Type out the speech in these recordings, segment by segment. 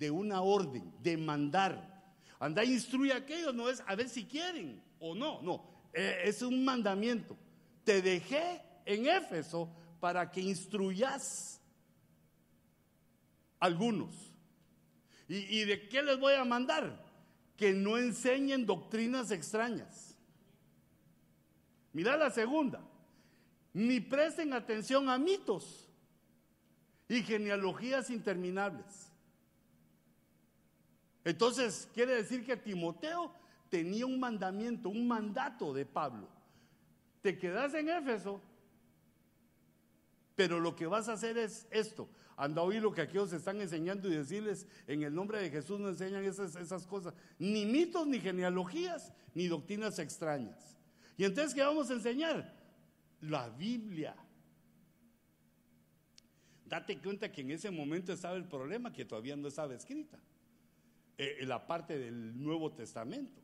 de una orden, de mandar. Anda, instruye a aquellos, no es a ver si quieren o no, no, eh, es un mandamiento. Te dejé en Éfeso para que instruyas algunos. ¿Y, ¿Y de qué les voy a mandar? Que no enseñen doctrinas extrañas. Mira la segunda. Ni presten atención a mitos y genealogías interminables. Entonces, quiere decir que Timoteo tenía un mandamiento, un mandato de Pablo. Te quedas en Éfeso, pero lo que vas a hacer es esto. Anda a oír lo que aquellos están enseñando y decirles, en el nombre de Jesús no enseñan esas, esas cosas. Ni mitos, ni genealogías, ni doctrinas extrañas. Y entonces, ¿qué vamos a enseñar? La Biblia. Date cuenta que en ese momento estaba el problema que todavía no estaba escrita. Eh, la parte del Nuevo Testamento.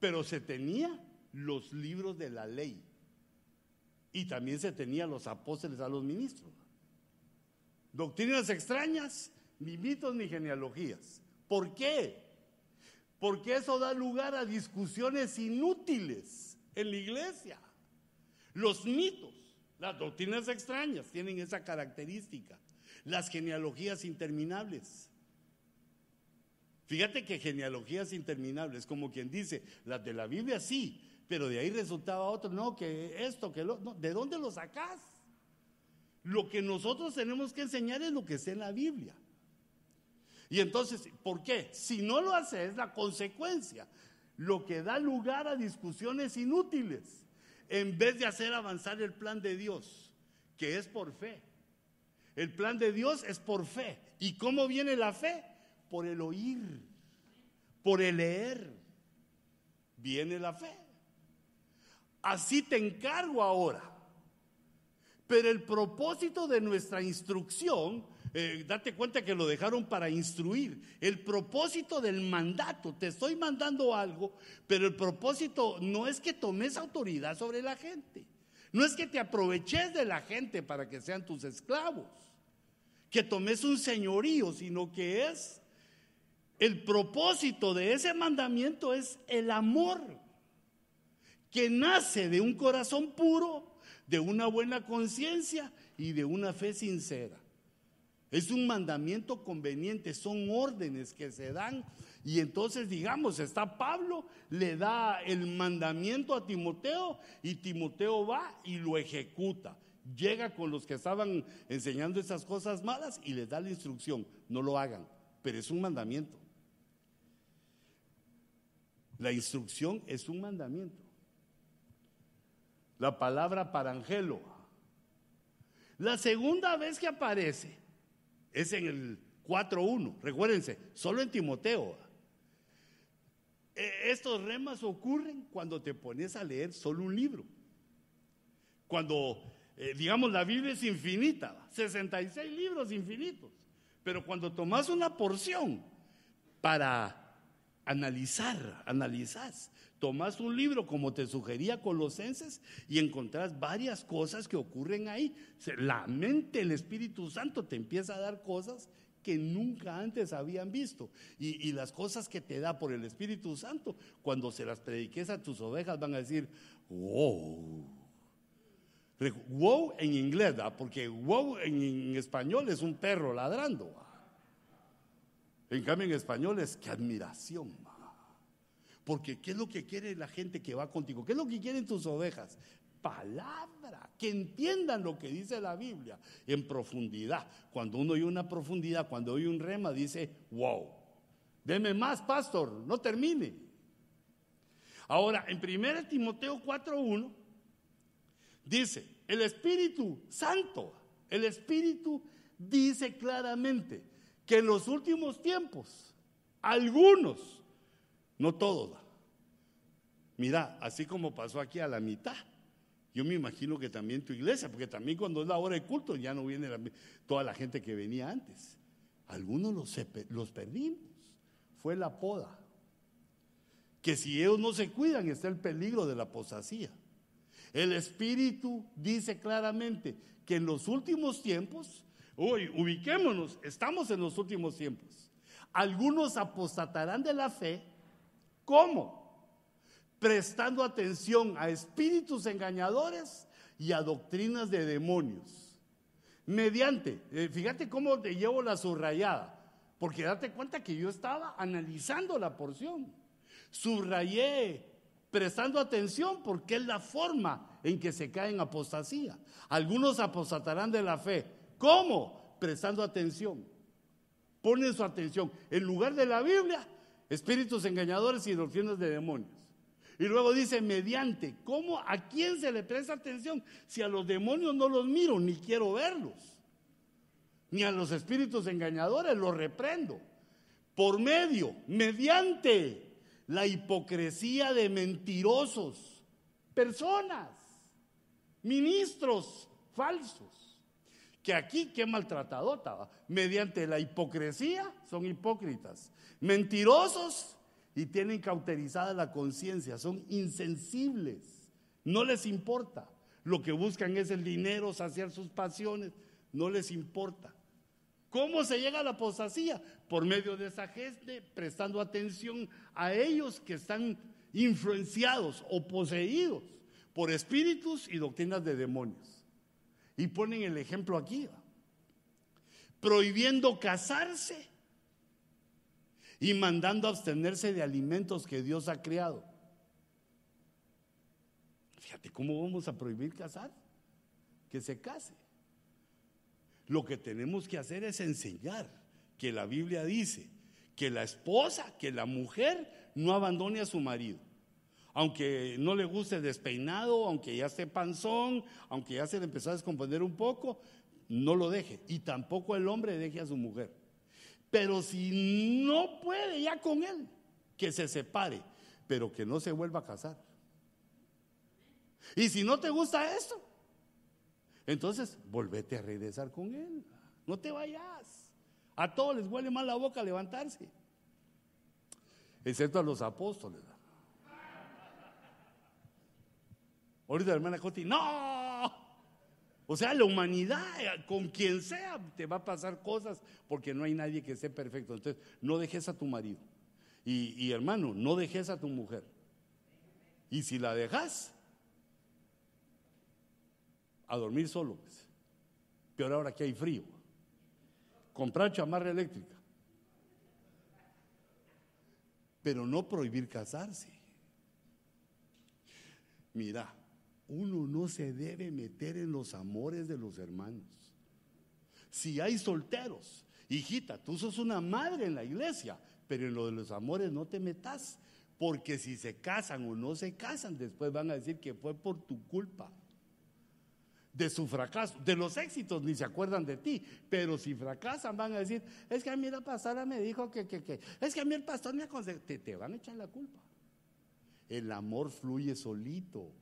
Pero se tenía los libros de la ley. Y también se tenía los apóstoles a los ministros. Doctrinas extrañas, ni mitos ni genealogías. ¿Por qué? Porque eso da lugar a discusiones inútiles en la iglesia. Los mitos, las doctrinas extrañas tienen esa característica. Las genealogías interminables. Fíjate que genealogías interminables, como quien dice, las de la Biblia sí, pero de ahí resultaba otro, no, que esto, que lo, no, ¿de dónde lo sacás? Lo que nosotros tenemos que enseñar es lo que está en la Biblia. Y entonces, ¿por qué? Si no lo haces, la consecuencia, lo que da lugar a discusiones inútiles, en vez de hacer avanzar el plan de Dios, que es por fe. El plan de Dios es por fe. ¿Y cómo viene la fe? Por el oír, por el leer. Viene la fe. Así te encargo ahora. Pero el propósito de nuestra instrucción eh, date cuenta que lo dejaron para instruir. El propósito del mandato, te estoy mandando algo, pero el propósito no es que tomes autoridad sobre la gente. No es que te aproveches de la gente para que sean tus esclavos, que tomes un señorío, sino que es el propósito de ese mandamiento es el amor que nace de un corazón puro, de una buena conciencia y de una fe sincera. Es un mandamiento conveniente, son órdenes que se dan. Y entonces, digamos, está Pablo, le da el mandamiento a Timoteo y Timoteo va y lo ejecuta. Llega con los que estaban enseñando esas cosas malas y les da la instrucción, no lo hagan, pero es un mandamiento. La instrucción es un mandamiento. La palabra parangelo. La segunda vez que aparece es en el 4.1. Recuérdense, solo en Timoteo. E, estos remas ocurren cuando te pones a leer solo un libro. Cuando, eh, digamos, la Biblia es infinita, 66 libros infinitos. Pero cuando tomas una porción para analizar, analizás, tomas un libro como te sugería Colosenses y encontrás varias cosas que ocurren ahí. La mente, el Espíritu Santo te empieza a dar cosas que nunca antes habían visto. Y, las cosas que te da por el Espíritu Santo, cuando se las prediques a tus ovejas, van a decir, wow. Wow en inglés, porque wow en, español es un perro ladrando. En cambio en español es que admiración. Porque ¿qué es lo que quiere la gente que va contigo? ¿Qué es lo que quieren tus ovejas? Palabra, que entiendan lo que dice la Biblia en profundidad. Cuando uno oye una profundidad, cuando oye un rema, dice, wow, deme más, pastor, no termine. Ahora, en 1 Timoteo 4.1, dice, el Espíritu Santo, el Espíritu dice claramente que en los últimos tiempos, algunos, no todo. Mira, así como pasó aquí a la mitad, yo me imagino que también tu iglesia, porque también cuando es la hora de culto ya no viene toda la gente que venía antes. Algunos los, los perdimos. Fue la poda. Que si ellos no se cuidan está el peligro de la apostasía. El Espíritu dice claramente que en los últimos tiempos Uy, ubiquémonos, estamos en los últimos tiempos. Algunos apostatarán de la fe. ¿Cómo? Prestando atención a espíritus engañadores y a doctrinas de demonios. Mediante, eh, fíjate cómo te llevo la subrayada, porque date cuenta que yo estaba analizando la porción. Subrayé, prestando atención, porque es la forma en que se cae en apostasía. Algunos apostatarán de la fe. ¿Cómo? Prestando atención. Ponen su atención. En lugar de la Biblia, espíritus engañadores y doctrinas de demonios. Y luego dice, mediante, ¿cómo? ¿A quién se le presta atención? Si a los demonios no los miro, ni quiero verlos. Ni a los espíritus engañadores los reprendo. Por medio, mediante la hipocresía de mentirosos, personas, ministros falsos. Que aquí, qué maltratadota, mediante la hipocresía son hipócritas, mentirosos y tienen cauterizada la conciencia, son insensibles, no les importa. Lo que buscan es el dinero, saciar sus pasiones, no les importa. ¿Cómo se llega a la apostasía? Por medio de esa gente, prestando atención a ellos que están influenciados o poseídos por espíritus y doctrinas de demonios. Y ponen el ejemplo aquí, prohibiendo casarse y mandando abstenerse de alimentos que Dios ha creado. Fíjate cómo vamos a prohibir casar, que se case. Lo que tenemos que hacer es enseñar que la Biblia dice que la esposa, que la mujer no abandone a su marido. Aunque no le guste despeinado, aunque ya esté panzón, aunque ya se le empezó a descomponer un poco, no lo deje. Y tampoco el hombre deje a su mujer. Pero si no puede ya con él, que se separe, pero que no se vuelva a casar. Y si no te gusta eso, entonces volvete a regresar con él. No te vayas. A todos les huele mal la boca levantarse, excepto a los apóstoles. Ahorita hermana Coti, no, o sea, la humanidad, con quien sea, te va a pasar cosas porque no hay nadie que esté perfecto. Entonces, no dejes a tu marido. Y, hermano, no dejes a tu mujer. Y si la dejas, a dormir solo. Pues. Peor ahora que hay frío. Comprar chamarra eléctrica. Pero no prohibir casarse. Mira, uno no se debe meter en los amores de los hermanos. Si hay solteros, hijita, tú sos una madre en la iglesia, pero en lo de los amores no te metas, porque si se casan o no se casan, después van a decir que fue por tu culpa. De su fracaso, de los éxitos ni se acuerdan de ti, pero si fracasan van a decir, es que a mí la pastora me dijo que, que, que, es que a mí el pastor me aconsejó, te, te van a echar la culpa. El amor fluye solito.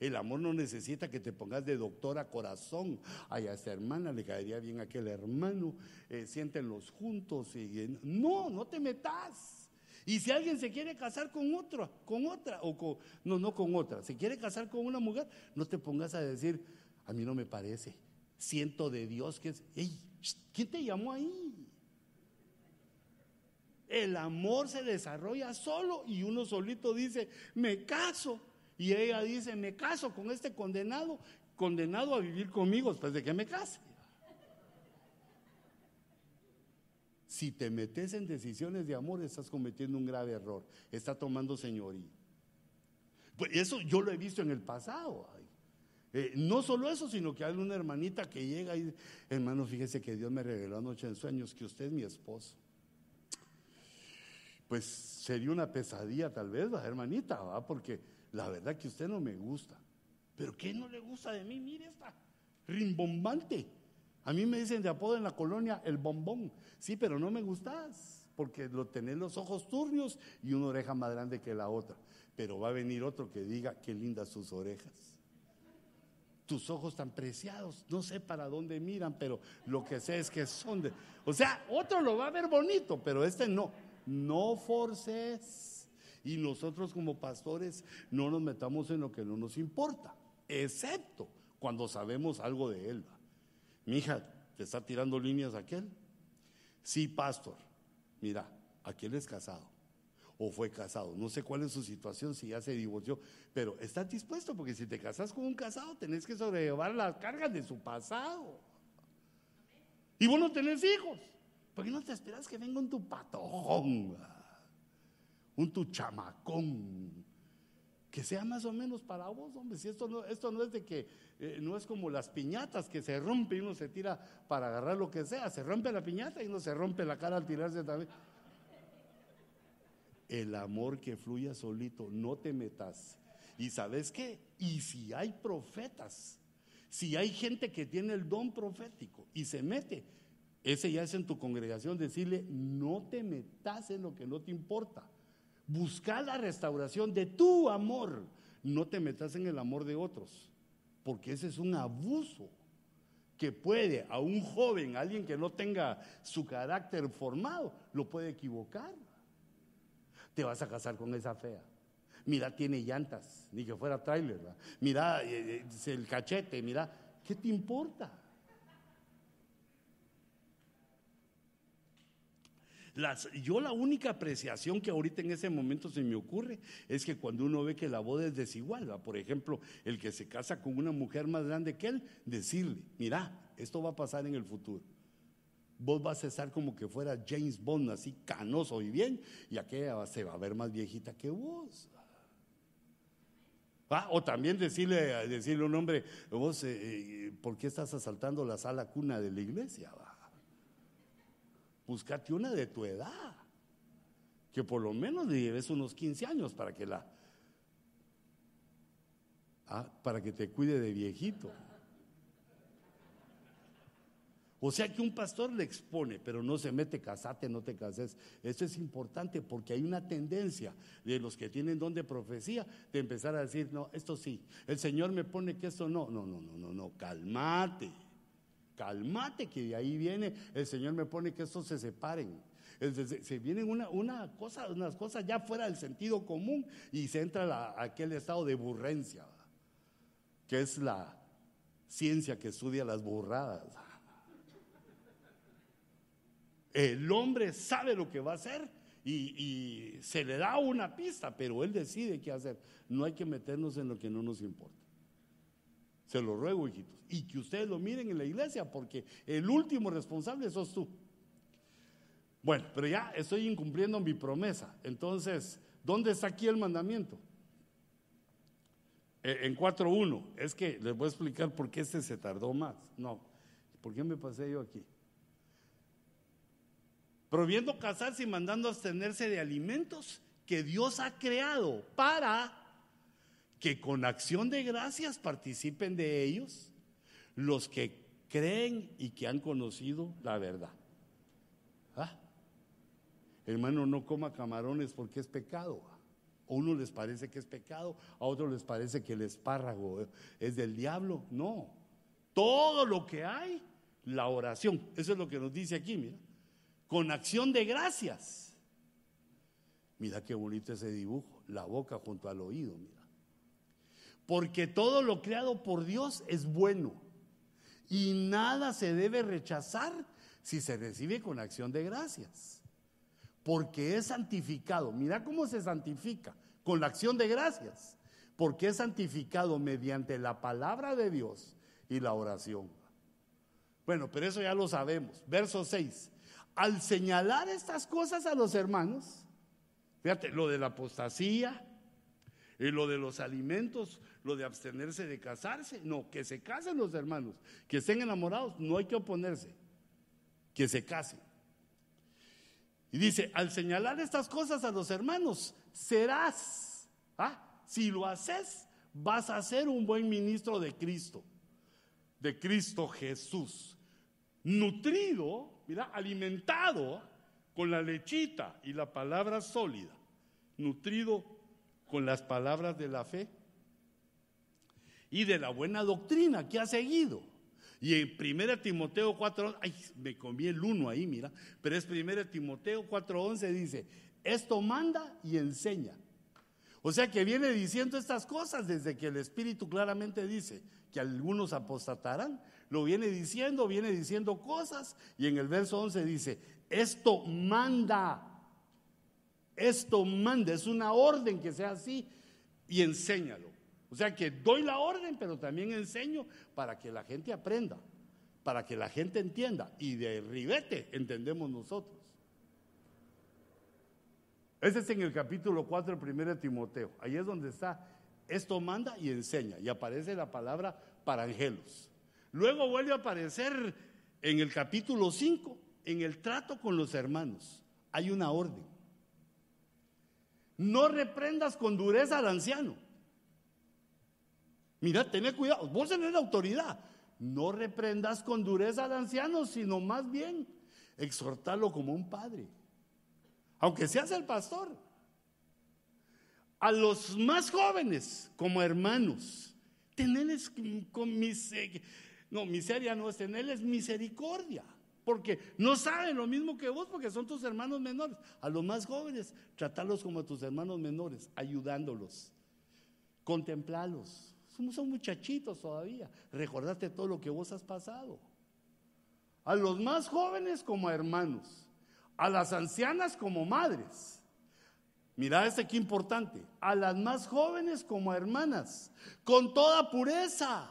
El amor no necesita que te pongas de doctor a corazón. Ay, a esta hermana le caería bien aquel hermano. Eh, siéntenlos juntos. Y, no, no te metas. Y si alguien se quiere casar con otra, con otra, o con, no, no con otra, se quiere casar con una mujer, no te pongas a decir, a mí no me parece. Siento de Dios que es, ¿quién te llamó ahí? El amor se desarrolla solo y uno solito dice, me caso. Y ella dice, me caso con este condenado, condenado a vivir conmigo después de que me case. Si te metes en decisiones de amor, estás cometiendo un grave error. Está tomando señoría. Pues eso yo lo he visto en el pasado. Eh, no solo eso, sino que hay una hermanita que llega y, hermano, fíjese que Dios me reveló anoche en sueños que usted es mi esposo. Pues sería una pesadilla tal vez, la hermanita, ¿va? Porque la verdad que usted no me gusta. Pero ¿qué no le gusta de mí? Mire esta, rimbombante. A mí me dicen de apodo en la colonia el bombón. Sí, pero no me gustas, porque lo tenés los ojos turbios y una oreja más grande que la otra. Pero va a venir otro que diga, qué lindas sus orejas. Tus ojos tan preciados, no sé para dónde miran, pero lo que sé es que son de... O sea, otro lo va a ver bonito, pero este no. No forces. Y nosotros como pastores no nos metamos en lo que no nos importa, excepto cuando sabemos algo de él. Mi hija, te está tirando líneas aquel. Sí, pastor, mira, aquel es casado o fue casado. No sé cuál es su situación, si ya se divorció, pero estás dispuesto porque si te casas con un casado tenés que sobrellevar las cargas de su pasado. Y vos no tenés hijos. ¿Por qué no te esperas que venga un tu patojón? Un tu chamacón. Que sea más o menos para vos, hombre. Si esto no, esto no es de que, eh, no es como las piñatas que se rompe y uno se tira para agarrar lo que sea. Se rompe la piñata y uno se rompe la cara al tirarse también. El amor que fluya solito, no te metas. ¿Y sabes qué? Y si hay profetas, si hay gente que tiene el don profético y se mete, ese ya es en tu congregación decirle, no te metas en lo que no te importa. Busca la restauración de tu amor, no te metas en el amor de otros, porque ese es un abuso que puede a un joven, a alguien que no tenga su carácter formado, lo puede equivocar. Te vas a casar con esa fea. Mira, tiene llantas, ni que fuera trailer. Mira, eh, eh, el cachete, mira, ¿qué te importa? Yo la única apreciación que ahorita en ese momento se me ocurre es que cuando uno ve que la boda es desigual, por ejemplo, el que se casa con una mujer más grande que él, decirle, mira, esto va a pasar en el futuro. Vos vas a estar como que fuera James Bond, así canoso y bien, y aquella se va a ver más viejita que vos. O también decirle, decirle a un hombre, vos, eh, eh, ¿por qué estás asaltando la sala cuna de la iglesia? Búscate una de tu edad, que por lo menos le lleves unos 15 años para que la, ah, para que te cuide de viejito. O sea que un pastor le expone, pero no se mete, casate, no te cases. Esto es importante porque hay una tendencia de los que tienen don de profecía de empezar a decir, no, esto sí, el Señor me pone que esto no, no, no, no, no, no, calmate cálmate, que de ahí viene, el Señor me pone que estos se separen. Se vienen una, una cosa, unas cosas ya fuera del sentido común y se entra a aquel estado de burrencia, que es la ciencia que estudia las burradas. El hombre sabe lo que va a hacer y, y, se le da una pista, pero él decide qué hacer. No hay que meternos en lo que no nos importa. Se lo ruego, hijitos. Y que ustedes lo miren en la iglesia, porque el último responsable sos tú. Bueno, pero ya estoy incumpliendo mi promesa. Entonces, ¿dónde está aquí el mandamiento? Eh, en 4.1. Es que les voy a explicar por qué este se tardó más. No, ¿por qué me pasé yo aquí? Proviendo casarse y mandando abstenerse de alimentos que Dios ha creado para que con acción de gracias participen de ellos los que creen y que han conocido la verdad. ¿Ah? Hermano, no coma camarones porque es pecado. A uno les parece que es pecado, a otros les parece que el espárrago es del diablo. No, todo lo que hay, la oración. Eso es lo que nos dice aquí, mira. Con acción de gracias. Mira qué bonito ese dibujo, la boca junto al oído, mira porque todo lo creado por Dios es bueno y nada se debe rechazar si se recibe con acción de gracias, porque es santificado. Mira cómo se santifica con la acción de gracias, porque es santificado mediante la palabra de Dios y la oración. Bueno, pero eso ya lo sabemos. Verso 6. Al señalar estas cosas a los hermanos, fíjate, lo de la apostasía, y lo de los alimentos, lo de abstenerse de casarse. No, que se casen los hermanos, que estén enamorados, no hay que oponerse, que se casen. Y dice, al señalar estas cosas a los hermanos, serás, ¿ah? si lo haces, vas a ser un buen ministro de Cristo, de Cristo Jesús, nutrido, mira, alimentado con la lechita y la palabra sólida, nutrido con las palabras de la fe y de la buena doctrina que ha seguido. Y en 1 Timoteo 4, ay, me comí el uno ahí, mira, pero es 1 Timoteo 4:11 dice, esto manda y enseña. O sea que viene diciendo estas cosas desde que el Espíritu claramente dice que algunos apostatarán, lo viene diciendo, viene diciendo cosas y en el verso 11 dice, esto manda, esto manda, es una orden que sea así y enséñalo. O sea que doy la orden, pero también enseño para que la gente aprenda, para que la gente entienda y de ribete entendemos nosotros. Ese es en el capítulo 4 del 1 de Timoteo. Ahí es donde está, esto manda y enseña. Y aparece la palabra para angelos. Luego vuelve a aparecer en el capítulo 5, en el trato con los hermanos. Hay una orden. No reprendas con dureza al anciano. Mira, ten cuidado, vos tenés la autoridad. No reprendas con dureza al anciano, sino más bien exhortarlo como un padre aunque seas el pastor. A los más jóvenes como hermanos, tenerles con miseria, no, miseria no es tenerles misericordia, porque no saben lo mismo que vos, porque son tus hermanos menores. A los más jóvenes, tratarlos como a tus hermanos menores, ayudándolos, contemplarlos. Somos son muchachitos todavía, recordate todo lo que vos has pasado. A los más jóvenes como hermanos a las ancianas como madres. Mira este que importante, a las más jóvenes como hermanas, con toda pureza.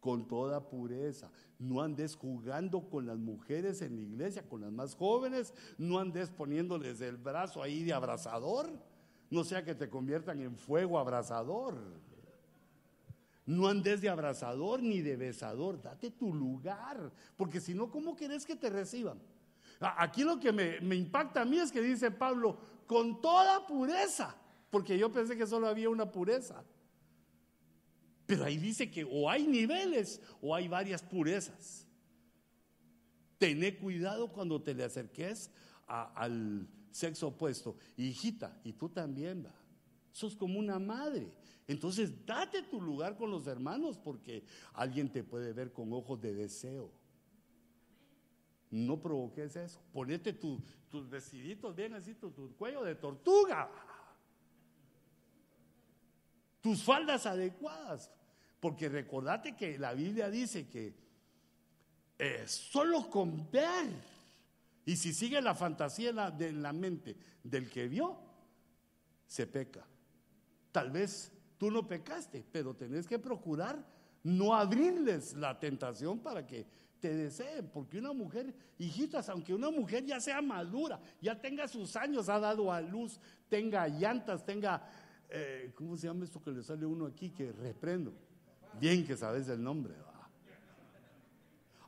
Con toda pureza. No andes jugando con las mujeres en la iglesia, con las más jóvenes, no andes poniéndoles el brazo ahí de abrazador, no sea que te conviertan en fuego abrazador. No andes de abrazador ni de besador, date tu lugar, porque si no, ¿cómo querés que te reciban? Aquí lo que me, impacta a mí es que dice Pablo, con toda pureza, porque yo pensé que solo había una pureza. Pero ahí dice que o hay niveles o hay varias purezas. Tené cuidado cuando te le acerques al sexo opuesto. Hijita, y tú también, va. Sos como una madre. Entonces, date tu lugar con los hermanos porque alguien te puede ver con ojos de deseo. No provoques eso. Ponete tus vestiditos bien así, tu, cuello de tortuga. Tus faldas adecuadas. Porque recordate que la Biblia dice que eh, solo con ver, y si sigue la fantasía de la mente del que vio, se peca. Tal vez tú no pecaste, pero tenés que procurar no abrirles la tentación para que te deseen, porque una mujer, hijitas, aunque una mujer ya sea madura, ya tenga sus años, ha dado a luz, tenga llantas, tenga, eh, ¿cómo se llama esto que le sale uno aquí que reprendo? Bien que sabes el nombre,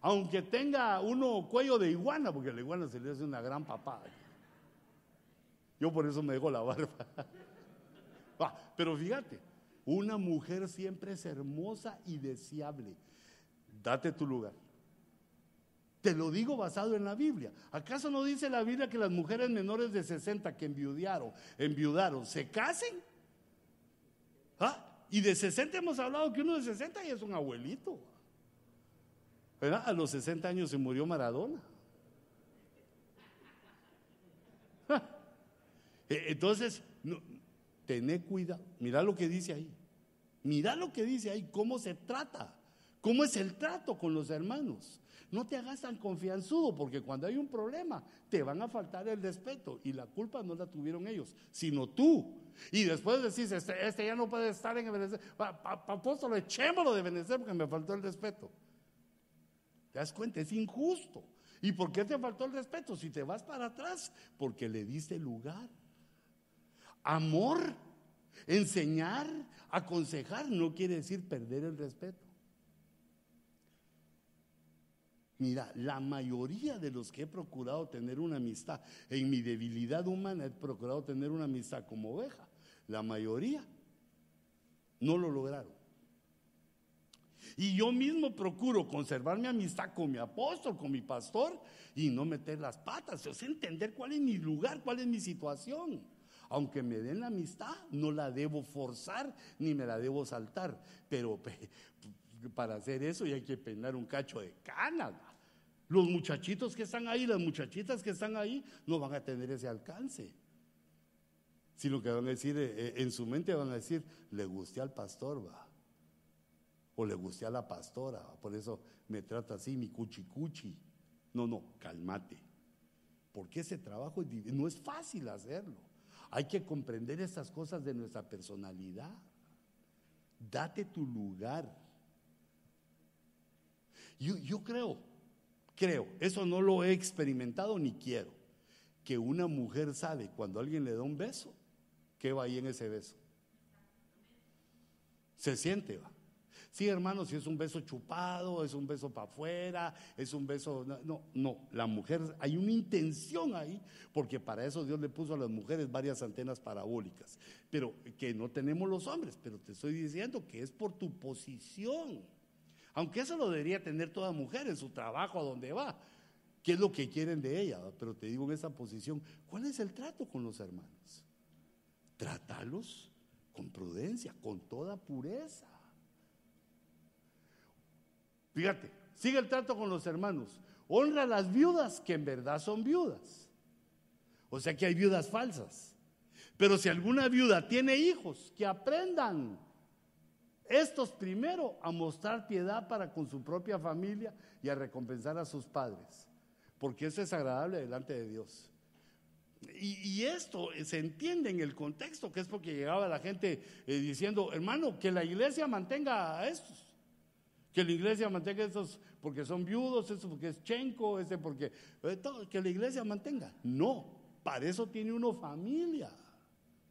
Aunque tenga uno cuello de iguana, porque la iguana se le hace una gran papada. Yo por eso me dejo la barba. pero fíjate, una mujer siempre es hermosa y deseable. Date tu lugar. Te lo digo basado en la Biblia. ¿Acaso no dice la Biblia que las mujeres menores de 60 que enviudaron, enviudaron, se casen? ¿Ah? Y de 60 hemos hablado que uno de 60 ya es un abuelito. A los 60 años se murió Maradona. E, entonces, no, Tené cuidado. Mira lo que dice ahí. Mira lo que dice ahí, cómo se trata, cómo es el trato con los hermanos. No te hagas tan confianzudo porque cuando hay un problema te van a faltar el respeto y la culpa no la tuvieron ellos, sino tú. Y después decís, este, este ya no puede estar en Ebenezer. Apóstol, echémoslo de Ebenezer porque me faltó el respeto. ¿Te das cuenta? Es injusto. ¿Y por qué te faltó el respeto? Si te vas para atrás, porque le diste lugar. Amor, enseñar, aconsejar no quiere decir perder el respeto. Mira, la mayoría de los que he procurado tener una amistad, en mi debilidad humana he procurado tener una amistad como oveja, la mayoría no lo lograron. Y yo mismo procuro conservar mi amistad con mi apóstol, con mi pastor y no meter las patas, o sea, entender cuál es mi lugar, cuál es mi situación. Aunque me den la amistad, no la debo forzar ni me la debo saltar. Pero para hacer eso ya hay que peinar un cacho de cana. Los muchachitos que están ahí, las muchachitas que están ahí, no van a tener ese alcance. Sino que van a decir, eh, eh, en su mente van a decir, le guste al pastor, va. O le guste a la pastora, por eso me trata así, mi cuchicuchi. No, no, cálmate. Porque ese trabajo no es fácil hacerlo. Hay que comprender estas cosas de nuestra personalidad. Date tu lugar. Yo, yo creo, creo, eso no lo he experimentado ni quiero, que una mujer sabe cuando alguien le da un beso, ¿qué va ahí en ese beso? Se siente, va. Sí, hermano, si es un beso chupado, es un beso para afuera, es un beso... No, no, la mujer, hay una intención ahí, porque para eso Dios le puso a las mujeres varias antenas parabólicas, pero que no tenemos los hombres, pero te estoy diciendo que es por tu posición. Aunque eso lo debería tener toda mujer en su trabajo, a donde va, qué es lo que quieren de ella, pero te digo en esa posición, ¿cuál es el trato con los hermanos? Trátalos con prudencia, con toda pureza. Fíjate, sigue el trato con los hermanos. Honra a las viudas que en verdad son viudas. O sea que hay viudas falsas. Pero si alguna viuda tiene hijos, que aprendan estos primero a mostrar piedad para con su propia familia y a recompensar a sus padres. Porque eso es agradable delante de Dios. Y, esto se entiende en el contexto, que es porque llegaba la gente eh, diciendo, hermano, que la iglesia mantenga a estos. Que la iglesia mantenga esos porque son viudos, eso porque es chenco, ese porque... Eh, que la iglesia mantenga. No, para eso tiene uno familia,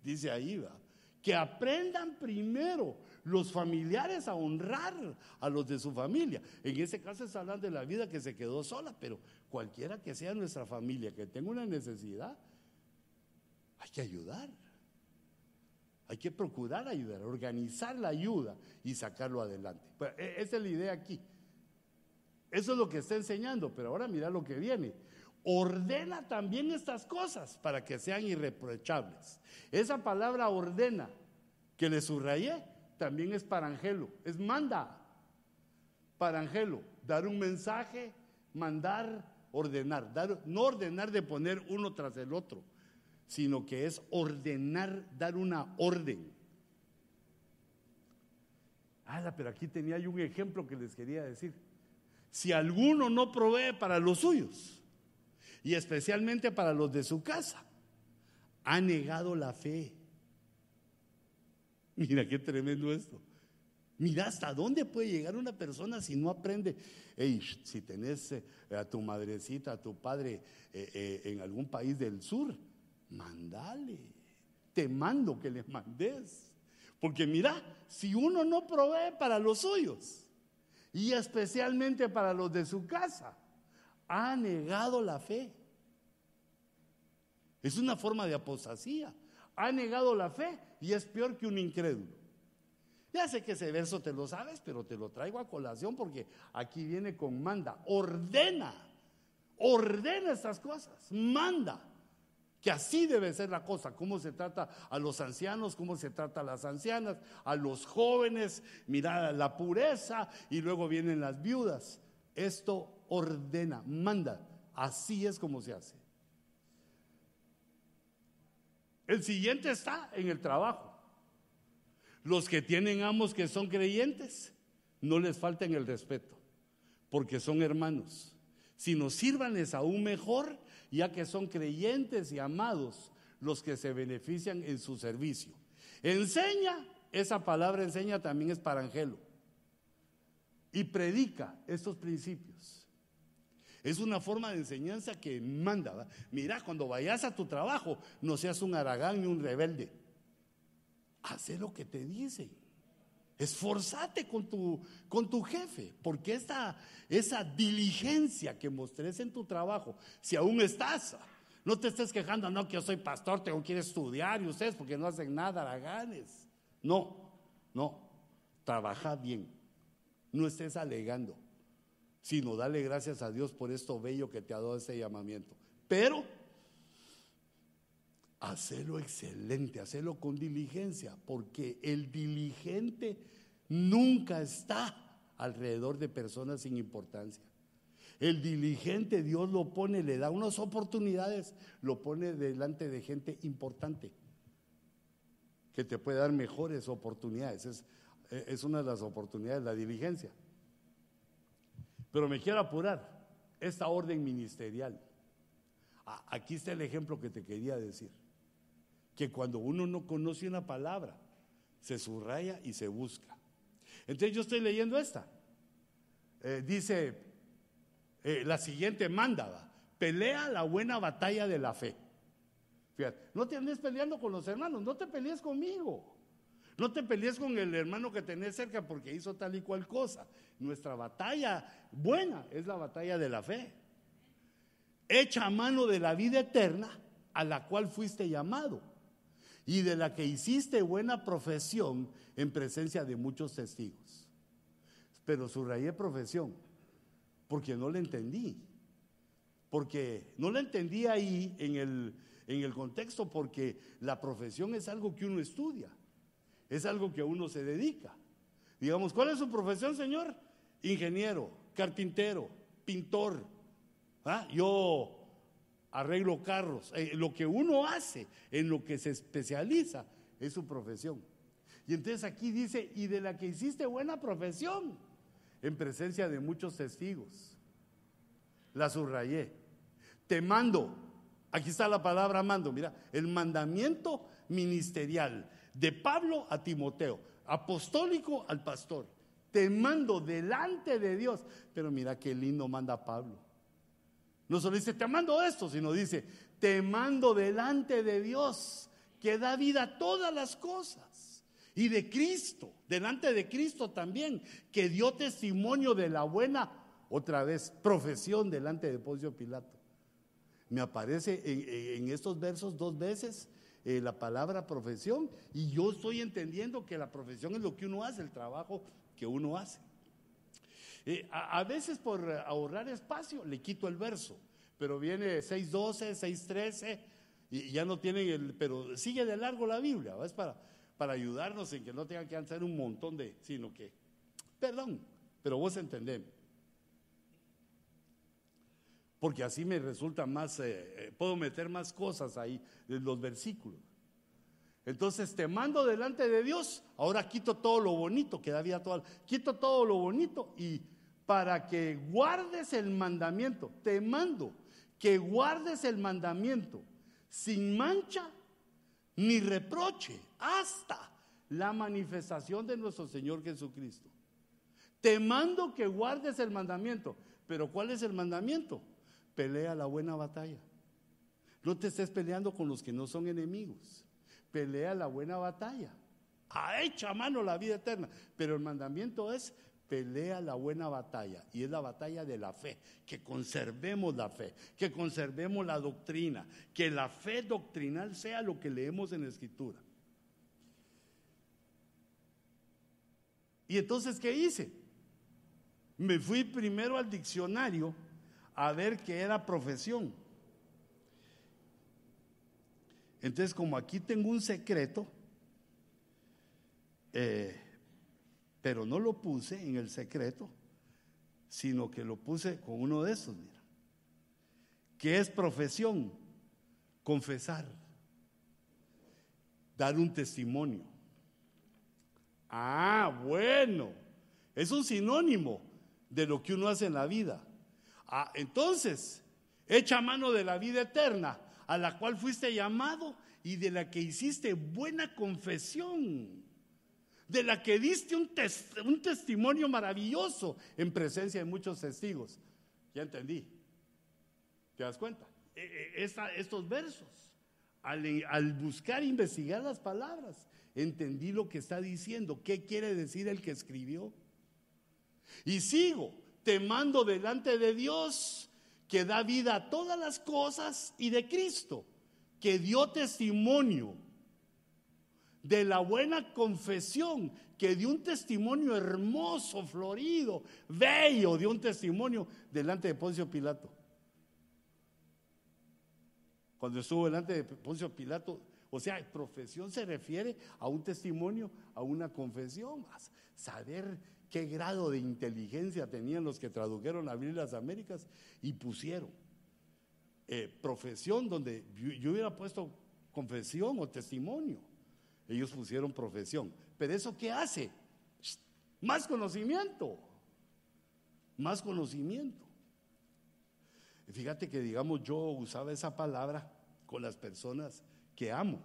dice ahí, va. Que aprendan primero los familiares a honrar a los de su familia. En ese caso es hablar de la vida que se quedó sola, pero cualquiera que sea nuestra familia que tenga una necesidad, hay que ayudar. Hay que procurar ayudar, organizar la ayuda y sacarlo adelante. E, esa es la idea aquí. Eso es lo que está enseñando, pero ahora mira lo que viene. Ordena también estas cosas para que sean irreprochables. Esa palabra ordena que le subrayé también es para angelo, es manda. Para angelo, dar un mensaje, mandar, ordenar. Dar, no ordenar de poner uno tras el otro sino que es ordenar, dar una orden. Ah, pero aquí tenía yo un ejemplo que les quería decir. Si alguno no provee para los suyos, y especialmente para los de su casa, ha negado la fe. Mira qué tremendo esto. Mira hasta dónde puede llegar una persona si no aprende. si tenés eh, a tu madrecita, a tu padre eh, eh, en algún país del sur, mandale. Te mando que les mandes. Porque mira, si uno no provee para los suyos, y especialmente para los de su casa, ha negado la fe. Es una forma de apostasía. Ha negado la fe y es peor que un incrédulo. Ya sé que ese verso te lo sabes, pero te lo traigo a colación porque aquí viene con manda. Ordena, ordena estas cosas, manda que así debe ser la cosa, cómo se trata a los ancianos, cómo se trata a las ancianas, a los jóvenes, mira la pureza y luego vienen las viudas. Esto ordena, manda, así es como se hace. El siguiente está en el trabajo. Los que tienen amos que son creyentes, no les falten el respeto, porque son hermanos. Si nos sirvanles aún mejor ya que son creyentes y amados los que se benefician en su servicio. Enseña, esa palabra enseña también es para Angelo. Y predica estos principios. Es una forma de enseñanza que manda. Mira, cuando vayas a tu trabajo, no seas un aragán ni un rebelde. Haz lo que te dicen. Esforzate con tu, con tu jefe, porque esa, esa diligencia que mostres en tu trabajo, si aún estás, no te estés quejando, no, que yo soy pastor, tengo que ir a estudiar y ustedes porque no hacen nada, ganes. No, no, trabaja bien, no estés alegando, sino dale gracias a Dios por esto bello que te ha dado ese llamamiento. Pero hacelo excelente, hacelo con diligencia, porque el diligente nunca está alrededor de personas sin importancia. El diligente Dios lo pone, le da unas oportunidades, lo pone delante de gente importante, que te puede dar mejores oportunidades. Es es una de las oportunidades, la diligencia. Pero me quiero apurar, esta orden ministerial. Aquí está el ejemplo que te quería decir. Que cuando uno no conoce una palabra, se subraya y se busca. Entonces yo estoy leyendo esta. Eh, dice eh, la siguiente manda, pelea la buena batalla de la fe. Fíjate, no te andes peleando con los hermanos, no te pelees conmigo. No te pelees con el hermano que tenés cerca porque hizo tal y cual cosa. Nuestra batalla buena es la batalla de la fe. Echa mano de la vida eterna a la cual fuiste llamado y de la que hiciste buena profesión en presencia de muchos testigos. Pero subrayé profesión porque no la entendí. Porque no la entendí ahí en el, en el contexto porque la profesión es algo que uno estudia, es algo que uno se dedica. Digamos, ¿cuál es su profesión, señor? Ingeniero, carpintero, pintor. ¿Ah? Yo arreglo carros. Eh, lo que uno hace, en lo que se especializa, es su profesión. Y entonces aquí dice, y de la que hiciste buena profesión, en presencia de muchos testigos. La subrayé. Te mando, aquí está la palabra mando, mira, el mandamiento ministerial de Pablo a Timoteo, apostólico al pastor. Te mando delante de Dios. Pero mira qué lindo manda Pablo. No solo dice, te mando esto, sino dice, te mando delante de Dios, que da vida a todas las cosas. Y de Cristo, delante de Cristo también, que dio testimonio de la buena, otra vez, profesión delante de Poncio Pilato. Me aparece en, estos versos dos veces eh, la palabra profesión y yo estoy entendiendo que la profesión es lo que uno hace, el trabajo que uno hace. A, veces por ahorrar espacio le quito el verso, pero viene 6.12, 6.13 y ya no tienen el, pero sigue de largo la Biblia, es para, para ayudarnos en que no tengan que hacer un montón de, sino que, perdón, pero vos entendés. Porque así me resulta más, eh, eh, puedo meter más cosas ahí en los versículos. Entonces te mando delante de Dios, ahora quito todo lo bonito que había todo, quito todo lo bonito y para que guardes el mandamiento. Te mando que guardes el mandamiento sin mancha ni reproche hasta la manifestación de nuestro Señor Jesucristo. Te mando que guardes el mandamiento. Pero ¿cuál es el mandamiento? Pelea la buena batalla. No te estés peleando con los que no son enemigos. Pelea la buena batalla. Ha hecho mano la vida eterna. Pero el mandamiento es pelea la buena batalla y es la batalla de la fe, que conservemos la fe, que conservemos la doctrina, que la fe doctrinal sea lo que leemos en escritura. Y entonces, ¿qué hice? Me fui primero al diccionario a ver qué era profesión. Entonces, como aquí tengo un secreto, eh, pero no lo puse en el secreto, sino que lo puse con uno de esos, mira. ¿Qué es profesión? Confesar, dar un testimonio. Ah, bueno, es un sinónimo de lo que uno hace en la vida. Ah, entonces, echa mano de la vida eterna, a la cual fuiste llamado y de la que hiciste buena confesión de la que diste un, un testimonio maravilloso en presencia de muchos testigos. Ya entendí. ¿Te das cuenta? E, e, estos versos, al, al buscar investigar las palabras, entendí lo que está diciendo, qué quiere decir el que escribió. Y sigo, te mando delante de Dios, que da vida a todas las cosas, y de Cristo, que dio testimonio de la buena confesión, que dio un testimonio hermoso, florido, bello, dio un testimonio delante de Poncio Pilato. Cuando estuvo delante de Poncio Pilato, o sea, profesión se refiere a un testimonio, a una confesión, saber qué grado de inteligencia tenían los que tradujeron la Biblia de las Américas y pusieron eh, profesión donde yo hubiera puesto confesión o testimonio. Ellos pusieron profesión. Pero eso qué hace? Más conocimiento. Más conocimiento. Fíjate que, digamos, yo usaba esa palabra con las personas que amo.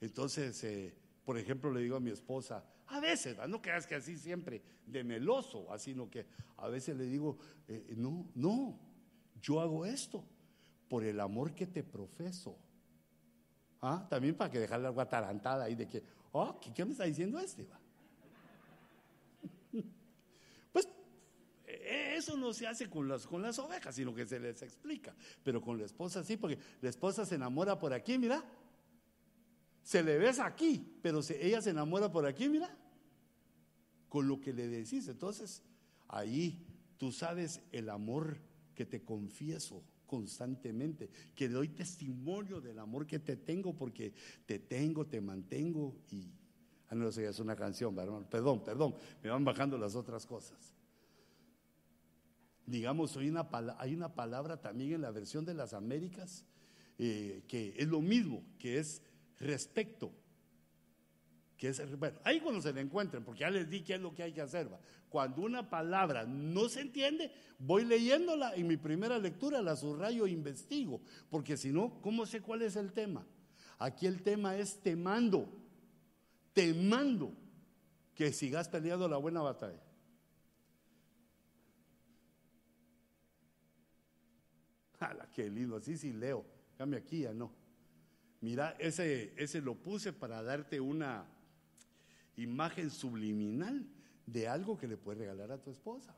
Entonces, eh, por ejemplo, le digo a mi esposa, a veces, no creas que así siempre, de meloso, así, que a veces le digo, eh, no, no, yo hago esto por el amor que te profeso. ¿Ah? También para que dejarle algo atarantada ahí de que, oh, ¿qué, me está diciendo este? Pues e, eso no se hace con las, con las ovejas, sino que se les explica. Pero con la esposa sí, porque la esposa se enamora por aquí, mira. Se le ves aquí, pero ella se enamora por aquí, mira. Con lo que le decís. Entonces, ahí tú sabes el amor que te confieso constantemente, que doy testimonio del amor que te tengo porque te tengo, te mantengo y... Ah, no, eso ya es una canción, hermano. Perdón, perdón, me van bajando las otras cosas. Digamos, hay una, hay una palabra también en la versión de las Américas eh, que es lo mismo, que es respecto. Bueno, ahí cuando se le encuentren, porque ya les di qué es lo que hay que hacer. Cuando una palabra no se entiende, voy leyéndola en mi primera lectura, la subrayo e investigo, porque si no, ¿cómo sé cuál es el tema? Aquí el tema es temando, temando que sigas peleando la buena batalla. ¡Hala, qué lindo! Así sí leo. Dame aquí, ya no. Mira, ese, ese lo puse para darte una imagen subliminal de algo que le puedes regalar a tu esposa.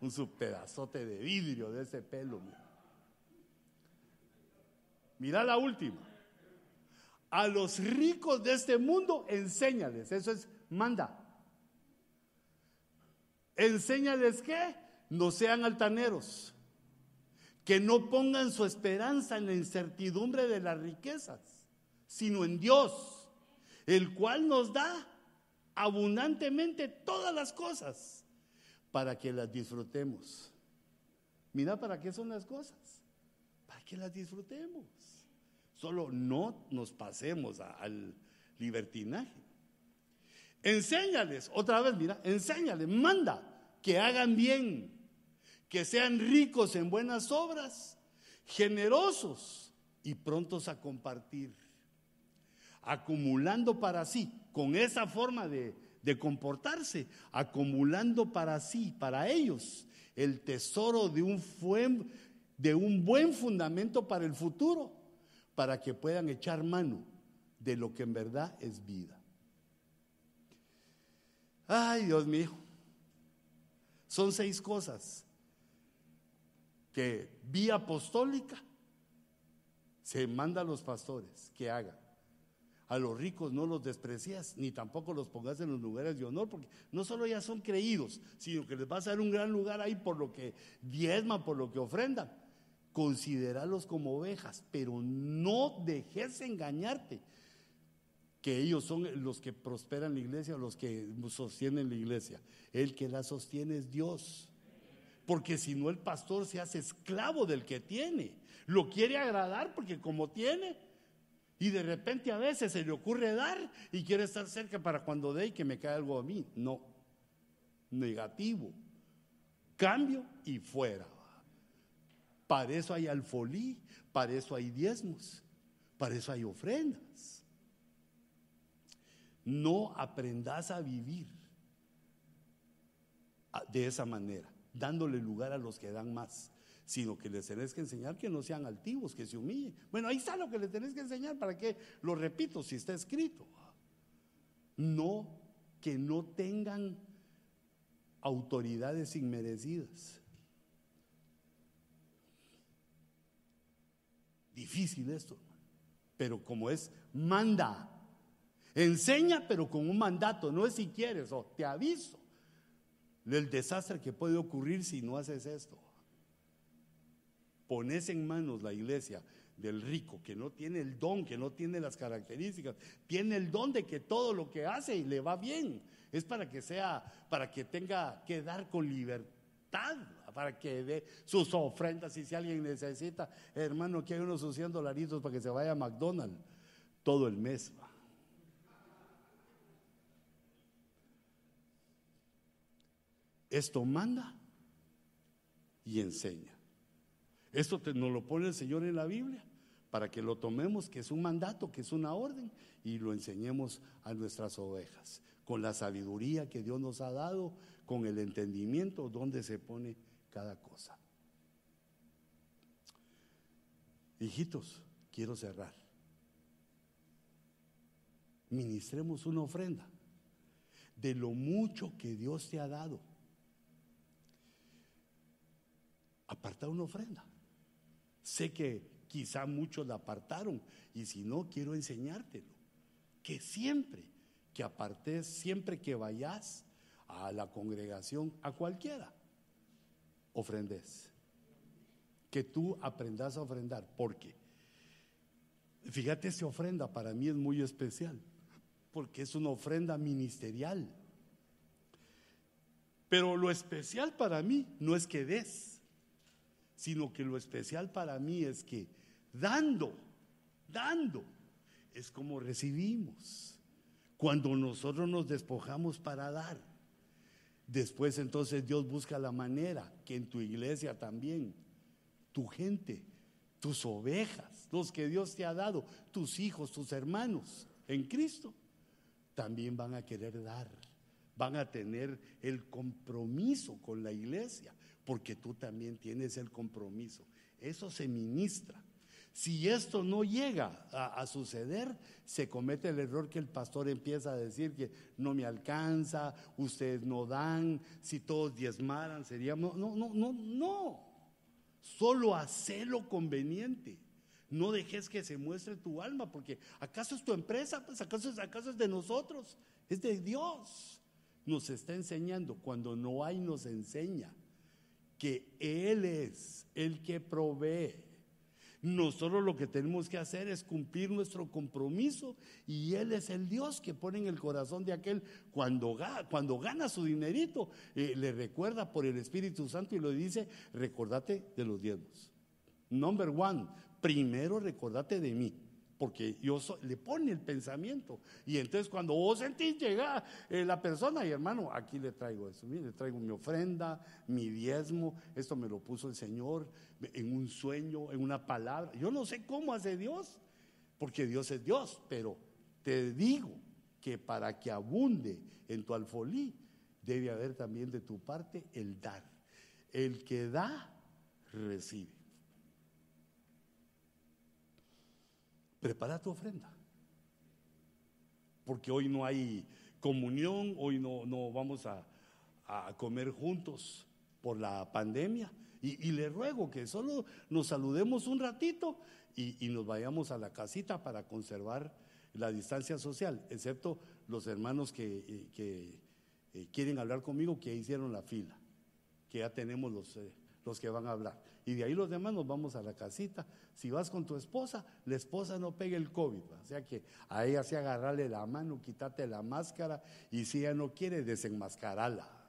Un su pedazote de vidrio de ese pelo. Mira. la última. A los ricos de este mundo, enséñales. Eso es, manda. Enséñales que no sean altaneros, que no pongan su esperanza en la incertidumbre de las riquezas, sino en Dios, el cual nos da abundantemente todas las cosas para que las disfrutemos. Mira para qué son las cosas, para que las disfrutemos. Solo no nos pasemos al libertinaje. Enséñales, otra vez, mira, enséñales, manda que hagan bien, que sean ricos en buenas obras, generosos y prontos a compartir, acumulando para sí con esa forma de, comportarse, acumulando para sí, para ellos, el tesoro de un, de un buen fundamento para el futuro, para que puedan echar mano de lo que en verdad es vida. Ay, Dios mío, son seis cosas que vía apostólica se manda a los pastores que hagan. A los ricos no los desprecias, ni tampoco los pongas en los lugares de honor, porque no solo ya son creídos, sino que les vas a dar un gran lugar ahí por lo que diezman, por lo que ofrendan. Consideralos como ovejas, pero no dejes engañarte que ellos son los que prosperan la iglesia, los que sostienen la iglesia. El que la sostiene es Dios. Porque si no el pastor se hace esclavo del que tiene. Lo quiere agradar porque como tiene, y de repente a veces se le ocurre dar y quiere estar cerca para cuando dé y que me cae algo a mí. No, negativo. Cambio y fuera. Para eso hay alfolí, para eso hay diezmos, para eso hay ofrendas. No aprendas a vivir de esa manera, dándole lugar a los que dan más sino que les tenés que enseñar que no sean altivos, que se humillen. Bueno, ahí está lo que les tenés que enseñar, ¿para qué? Lo repito, si está escrito. No, que no tengan autoridades inmerecidas. Difícil esto, pero como es, manda. Enseña, pero con un mandato, no es si quieres, o te aviso del desastre que puede ocurrir si no haces esto pones en manos la iglesia del rico, que no tiene el don, que no tiene las características, tiene el don de que todo lo que hace y le va bien, es para que sea, para que tenga que dar con libertad, para que dé sus ofrendas y si alguien necesita, hermano, que hay unos sus 100 dolaritos para que se vaya a McDonald's todo el mes. Esto manda y enseña. Esto nos lo pone el Señor en la Biblia para que lo tomemos, que es un mandato, que es una orden, y lo enseñemos a nuestras ovejas, con la sabiduría que Dios nos ha dado, con el entendimiento donde se pone cada cosa. Hijitos, quiero cerrar. Ministremos una ofrenda de lo mucho que Dios te ha dado. Aparta una ofrenda. Sé que quizá muchos la apartaron y si no, quiero enseñártelo. Que siempre que apartes, siempre que vayas a la congregación, a cualquiera, ofrendes. Que tú aprendas a ofrendar. Porque, fíjate, esa ofrenda para mí es muy especial. Porque es una ofrenda ministerial. Pero lo especial para mí no es que des, sino que lo especial para mí es que dando, dando, es como recibimos. Cuando nosotros nos despojamos para dar. Después entonces Dios busca la manera que en tu iglesia también, tu gente, tus ovejas, los que Dios te ha dado, tus hijos, tus hermanos en Cristo, también van a querer dar, van a tener el compromiso con la iglesia, porque tú también tienes el compromiso. Eso se ministra. Si esto no llega a, suceder, se comete el error que el pastor empieza a decir que no me alcanza, ustedes no dan, si todos diezmaran seríamos... No, no, no, no. Solo lo conveniente. No dejes que se muestre tu alma, porque ¿acaso es tu empresa? Pues ¿acaso, acaso es de nosotros? Es de Dios. Nos está enseñando. Cuando no hay, nos enseña que Él es el que provee nosotros lo que tenemos que hacer es cumplir nuestro compromiso y Él es el Dios que pone en el corazón de aquel cuando, cuando gana su dinerito, eh, le recuerda por el Espíritu Santo y lo dice, recordate de los diezmos. Number one, primero recordate de mí porque yo le pone el pensamiento. Y entonces cuando vos sentís llega eh, la persona, y hermano, aquí le traigo eso, le traigo mi ofrenda, mi diezmo, esto me lo puso el Señor en un sueño, en una palabra. Yo no sé cómo hace Dios, porque Dios es Dios, pero te digo que para que abunde en tu alfolí, debe haber también de tu parte el dar. El que da, recibe. Prepara tu ofrenda. Porque hoy no hay comunión, hoy no, no vamos a, comer juntos por la pandemia. Y, le ruego que solo nos saludemos un ratito y, nos vayamos a la casita para conservar la distancia social, excepto los hermanos que, eh, quieren hablar conmigo, que hicieron la fila, que ya tenemos los, eh, los que van a hablar. Y de ahí los demás nos vamos a la casita. Si vas con tu esposa, la esposa no pegue el COVID. O sea que a ella se agarrarle la mano, quítate la máscara y si ella no quiere, desenmascarala.